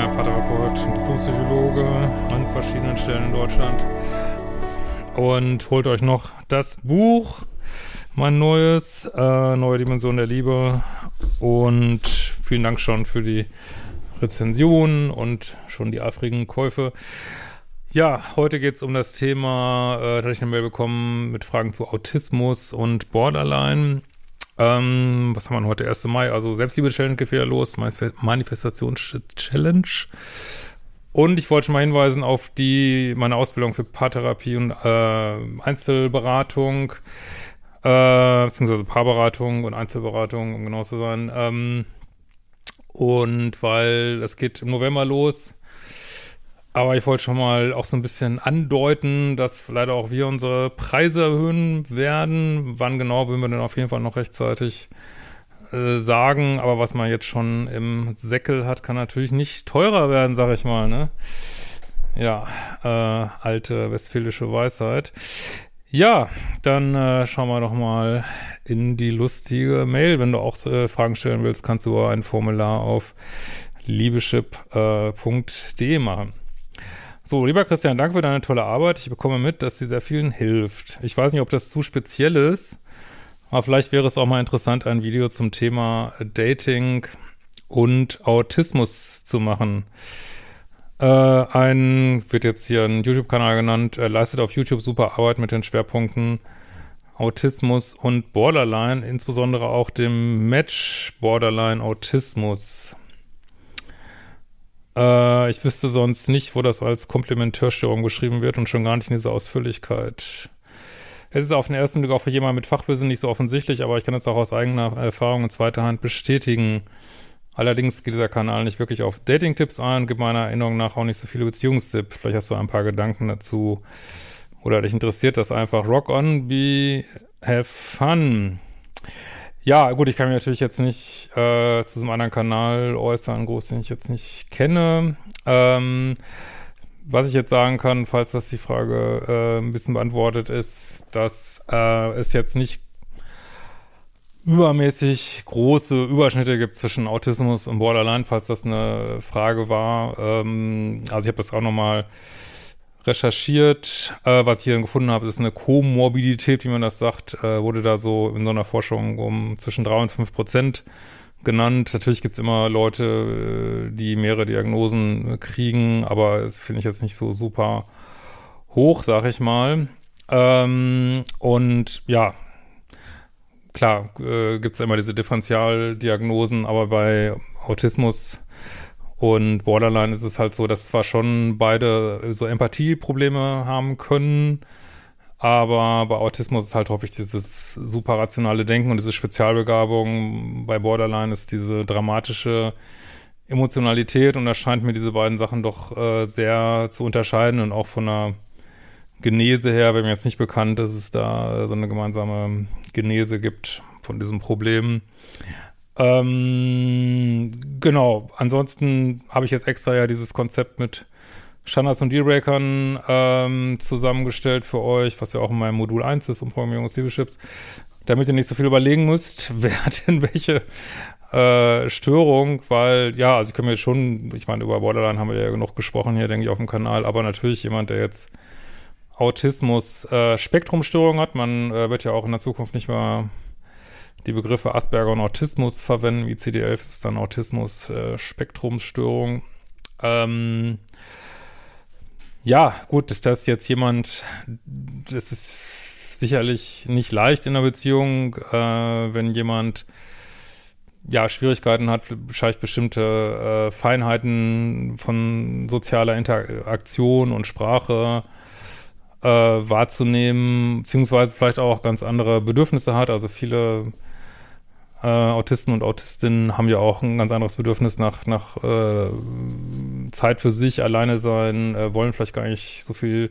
Schemeier, Paartherapeut und Diplompsychologe an verschiedenen Stellen in Deutschland. Und holt euch noch das Buch, mein neues, äh, Neue Dimension der Liebe. Und vielen Dank schon für die Rezensionen und schon die eifrigen Käufe. Ja, heute geht es um das Thema, äh, da hatte ich eine Mail bekommen mit Fragen zu Autismus und Borderline. Ähm, was haben wir heute? 1. Mai, also Selbstliebe-Challenge geht wieder los, Manifestations-Challenge. Und ich wollte schon mal hinweisen auf die, meine Ausbildung für Paartherapie und äh, Einzelberatung, äh, beziehungsweise Paarberatung und Einzelberatung, um genau zu sein. Ähm, und weil es geht im November los, aber ich wollte schon mal auch so ein bisschen andeuten, dass leider auch wir unsere Preise erhöhen werden. Wann genau, würden wir dann auf jeden Fall noch rechtzeitig äh, sagen. Aber was man jetzt schon im Säckel hat, kann natürlich nicht teurer werden, sag ich mal. Ne? Ja, äh, alte westfälische Weisheit. Ja, dann äh, schauen wir doch mal in die lustige Mail. Wenn du auch äh, Fragen stellen willst, kannst du ein Formular auf liebeschip.de äh, machen. So, lieber Christian, danke für deine tolle Arbeit. Ich bekomme mit, dass sie sehr vielen hilft. Ich weiß nicht, ob das zu speziell ist, aber vielleicht wäre es auch mal interessant, ein Video zum Thema Dating und Autismus zu machen. Äh, ein, wird jetzt hier ein YouTube-Kanal genannt, er leistet auf YouTube super Arbeit mit den Schwerpunkten Autismus und Borderline, insbesondere auch dem Match Borderline Autismus. Äh, ich wüsste sonst nicht, wo das als Komplementärstörung beschrieben wird und schon gar nicht in dieser Ausführlichkeit. Es ist auf den ersten Blick auch für jemanden mit Fachwissen nicht so offensichtlich, aber ich kann es auch aus eigener Erfahrung in zweiter Hand bestätigen. Allerdings geht dieser Kanal nicht wirklich auf Dating-Tipps ein, gibt meiner Erinnerung nach auch nicht so viele Beziehungstipps. Vielleicht hast du ein paar Gedanken dazu. Oder dich interessiert das einfach. Rock on, be, have fun. Ja, gut, ich kann mich natürlich jetzt nicht äh, zu so einem anderen Kanal äußern, groß, den ich jetzt nicht kenne. Ähm, was ich jetzt sagen kann, falls das die Frage äh, ein bisschen beantwortet ist, dass äh, es jetzt nicht übermäßig große Überschnitte gibt zwischen Autismus und Borderline, falls das eine Frage war. Ähm, also ich habe das auch nochmal mal recherchiert. Äh, was ich hier gefunden habe, ist eine Komorbidität, wie man das sagt, äh, wurde da so in so einer Forschung um zwischen drei und fünf Prozent genannt. Natürlich gibt's immer Leute, äh, die mehrere Diagnosen kriegen, aber das finde ich jetzt nicht so super hoch, sag ich mal. Ähm, und ja, klar, äh, gibt's immer diese Differentialdiagnosen, aber bei Autismus und Borderline ist es halt so, dass zwar schon beide so Empathieprobleme haben können, aber bei Autismus ist halt häufig dieses super rationale Denken und diese Spezialbegabung. Bei Borderline ist diese dramatische Emotionalität und da scheint mir diese beiden Sachen doch äh, sehr zu unterscheiden und auch von der Genese her, wenn mir jetzt nicht bekannt, dass es da so eine gemeinsame Genese gibt von diesem Problem. Ähm, genau, ansonsten habe ich jetzt extra ja dieses Konzept mit Standards und Dealbreakern ähm, zusammengestellt für euch, was ja auch in meinem Modul 1 ist, um Programmierung des Liebeschips, damit ihr nicht so viel überlegen müsst, wer hat denn welche äh, Störung, weil, ja, also ich kann mir schon, ich meine, über Borderline haben wir ja genug gesprochen hier, denke ich, auf dem Kanal, aber natürlich jemand, der jetzt Autismus, äh, hat, man äh, wird ja auch in der Zukunft nicht mehr die Begriffe Asperger und Autismus verwenden. ICD-11 ist dann Autismus-Spektrumsstörung. Äh, ähm, ja, gut, das ist jetzt jemand, das ist sicherlich nicht leicht in einer Beziehung, äh, wenn jemand ja, Schwierigkeiten hat, vielleicht bestimmte äh, Feinheiten von sozialer Interaktion und Sprache äh, wahrzunehmen, beziehungsweise vielleicht auch ganz andere Bedürfnisse hat. Also viele äh, Autisten und Autistinnen haben ja auch ein ganz anderes Bedürfnis nach, nach äh, Zeit für sich, alleine sein, äh, wollen vielleicht gar nicht so viel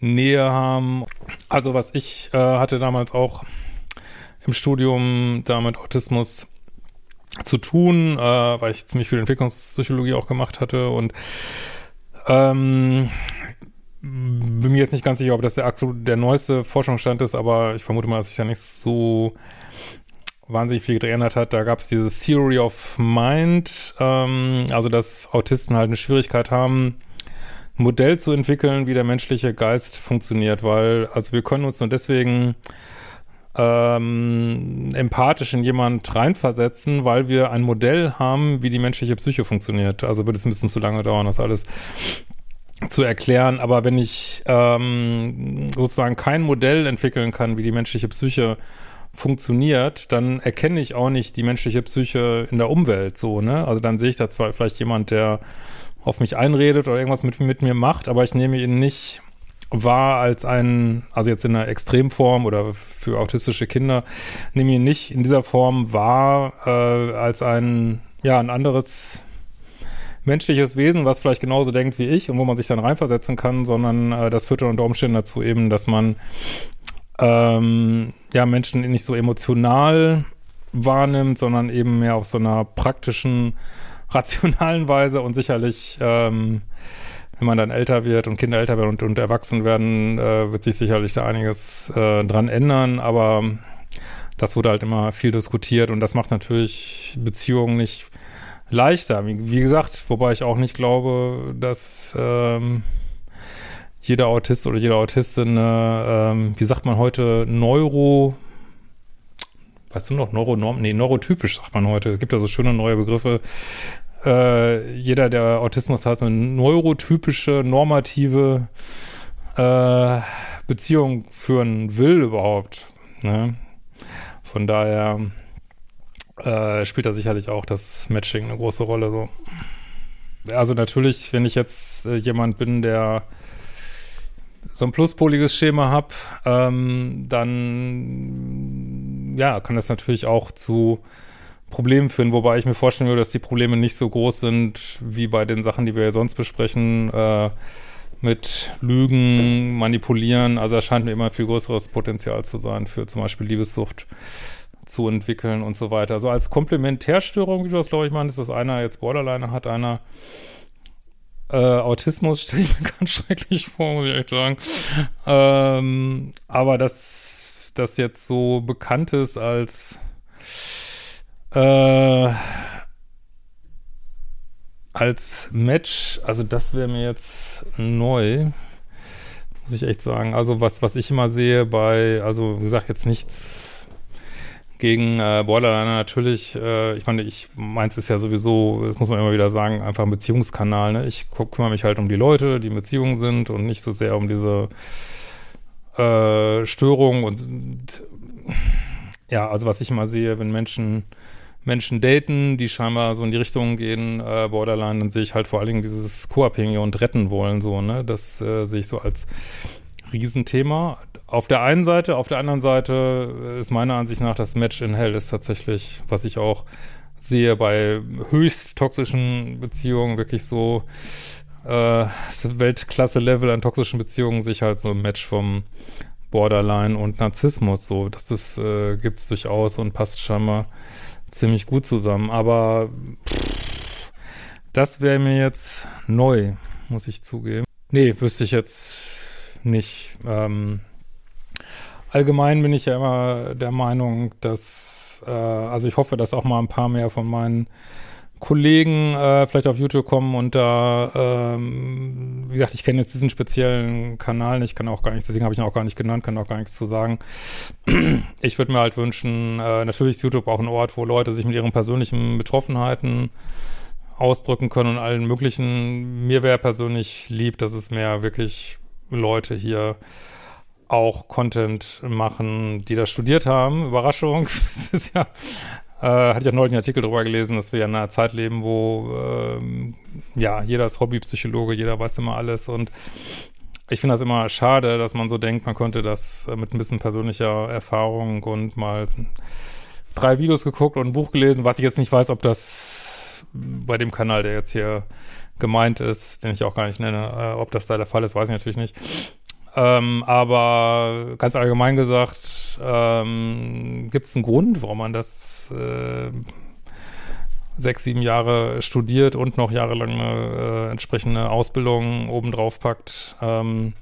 Nähe haben. Also was ich äh, hatte damals auch im Studium da mit Autismus zu tun, äh, weil ich ziemlich viel Entwicklungspsychologie auch gemacht hatte und ähm, bin mir jetzt nicht ganz sicher, ob das der, der neueste Forschungsstand ist, aber ich vermute mal, dass ich da nicht so wahnsinnig viel geändert hat. Da gab es dieses Theory of Mind, ähm, also dass Autisten halt eine Schwierigkeit haben, ein Modell zu entwickeln, wie der menschliche Geist funktioniert, weil, also wir können uns nur deswegen ähm, empathisch in jemand reinversetzen, weil wir ein Modell haben, wie die menschliche Psyche funktioniert. Also wird es ein bisschen zu lange dauern, das alles zu erklären. Aber wenn ich ähm, sozusagen kein Modell entwickeln kann, wie die menschliche Psyche funktioniert, dann erkenne ich auch nicht die menschliche Psyche in der Umwelt so, ne? Also dann sehe ich da zwar vielleicht jemand, der auf mich einredet oder irgendwas mit, mit mir macht, aber ich nehme ihn nicht wahr als ein, also jetzt in einer Extremform oder für autistische Kinder, nehme ihn nicht in dieser Form wahr äh, als ein, ja, ein anderes menschliches Wesen, was vielleicht genauso denkt wie ich und wo man sich dann reinversetzen kann, sondern äh, das führt dann unter Umständen dazu eben, dass man ähm, ja Menschen nicht so emotional wahrnimmt, sondern eben mehr auf so einer praktischen, rationalen Weise und sicherlich, ähm, wenn man dann älter wird und Kinder älter werden und, und erwachsen werden, äh, wird sich sicherlich da einiges äh, dran ändern, aber das wurde halt immer viel diskutiert und das macht natürlich Beziehungen nicht leichter. Wie, wie gesagt, wobei ich auch nicht glaube, dass ähm, jeder Autist oder jede Autistin, äh, ähm, wie sagt man heute, Neuro, weißt du noch, Neuronorm, nee, neurotypisch sagt man heute. Es gibt ja so schöne neue Begriffe. Äh, jeder, der Autismus hat, eine neurotypische, normative äh, Beziehung führen will überhaupt. Ne? Von daher äh, spielt da sicherlich auch das Matching eine große Rolle. So. Also natürlich, wenn ich jetzt äh, jemand bin, der so ein pluspoliges Schema habe, ähm, dann ja, kann das natürlich auch zu Problemen führen, wobei ich mir vorstellen würde, dass die Probleme nicht so groß sind wie bei den Sachen, die wir ja sonst besprechen, äh, mit Lügen, Manipulieren. Also da scheint mir immer viel größeres Potenzial zu sein für zum Beispiel Liebessucht zu entwickeln und so weiter. So als Komplementärstörung, wie du das glaube ich meinst, dass einer jetzt Borderline hat, einer äh, Autismus stelle ich mir ganz schrecklich vor, muss ich echt sagen. Ähm, aber dass das jetzt so bekannt ist als äh, als Match, also das wäre mir jetzt neu, muss ich echt sagen. Also was, was ich immer sehe bei, also wie gesagt, jetzt nichts gegen äh, Borderline natürlich, äh, ich meine, ich meins ist ja sowieso, das muss man immer wieder sagen, einfach ein Beziehungskanal. Ne? Ich kümmere mich halt um die Leute, die in Beziehungen sind und nicht so sehr um diese äh, Störung und, und ja, also was ich immer sehe, wenn Menschen Menschen daten, die scheinbar so in die Richtung gehen, äh, Borderline, dann sehe ich halt vor allen Dingen dieses Co-Abhängige und retten wollen, so, ne? Das äh, sehe ich so als Riesenthema. Auf der einen Seite, auf der anderen Seite ist meiner Ansicht nach das Match in Hell ist tatsächlich, was ich auch sehe bei höchst toxischen Beziehungen, wirklich so äh, Weltklasse-Level an toxischen Beziehungen, sich halt so ein Match vom Borderline und Narzissmus, so, dass das äh, gibt es durchaus und passt scheinbar ziemlich gut zusammen. Aber pff, das wäre mir jetzt neu, muss ich zugeben. Nee, wüsste ich jetzt nicht. Ähm, allgemein bin ich ja immer der Meinung, dass, äh, also ich hoffe, dass auch mal ein paar mehr von meinen Kollegen äh, vielleicht auf YouTube kommen und da, ähm, wie gesagt, ich kenne jetzt diesen speziellen Kanal nicht, kann auch gar nichts, deswegen habe ich ihn auch gar nicht genannt, kann auch gar nichts zu sagen. Ich würde mir halt wünschen, äh, natürlich ist YouTube auch ein Ort, wo Leute sich mit ihren persönlichen Betroffenheiten ausdrücken können und allen möglichen. Mir wäre persönlich lieb, dass es mehr wirklich Leute hier auch Content machen, die das studiert haben. Überraschung. das ist ja, äh, hatte ich auch neulich einen Artikel darüber gelesen, dass wir in einer Zeit leben, wo ähm, ja, jeder ist Hobbypsychologe, jeder weiß immer alles und ich finde das immer schade, dass man so denkt, man könnte das äh, mit ein bisschen persönlicher Erfahrung und mal drei Videos geguckt und ein Buch gelesen, was ich jetzt nicht weiß, ob das bei dem Kanal, der jetzt hier gemeint ist, den ich auch gar nicht nenne. Äh, ob das da der Fall ist, weiß ich natürlich nicht. Ähm, aber ganz allgemein gesagt, ähm, gibt es einen Grund, warum man das äh, sechs, sieben Jahre studiert und noch jahrelang eine äh, entsprechende Ausbildung obendrauf packt. Ähm,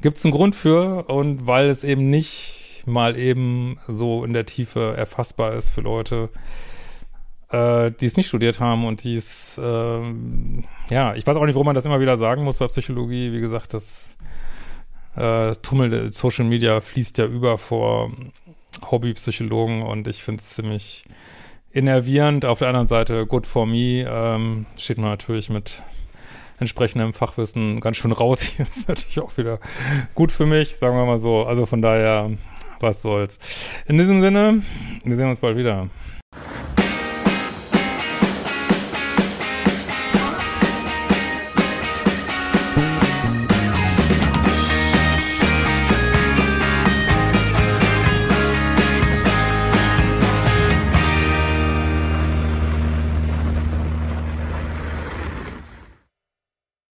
gibt es einen Grund für und weil es eben nicht mal eben so in der Tiefe erfassbar ist für Leute, äh, die es nicht studiert haben und die es, äh, ja, ich weiß auch nicht, warum man das immer wieder sagen muss bei Psychologie. Wie gesagt, das äh, Tummel Social Media fließt ja über vor Hobbypsychologen und ich finde es ziemlich innervierend. Auf der anderen Seite, good for me, ähm, steht man natürlich mit entsprechendem Fachwissen ganz schön raus hier. Ist natürlich auch wieder gut für mich, sagen wir mal so. Also von daher, was soll's. In diesem Sinne, wir sehen uns bald wieder.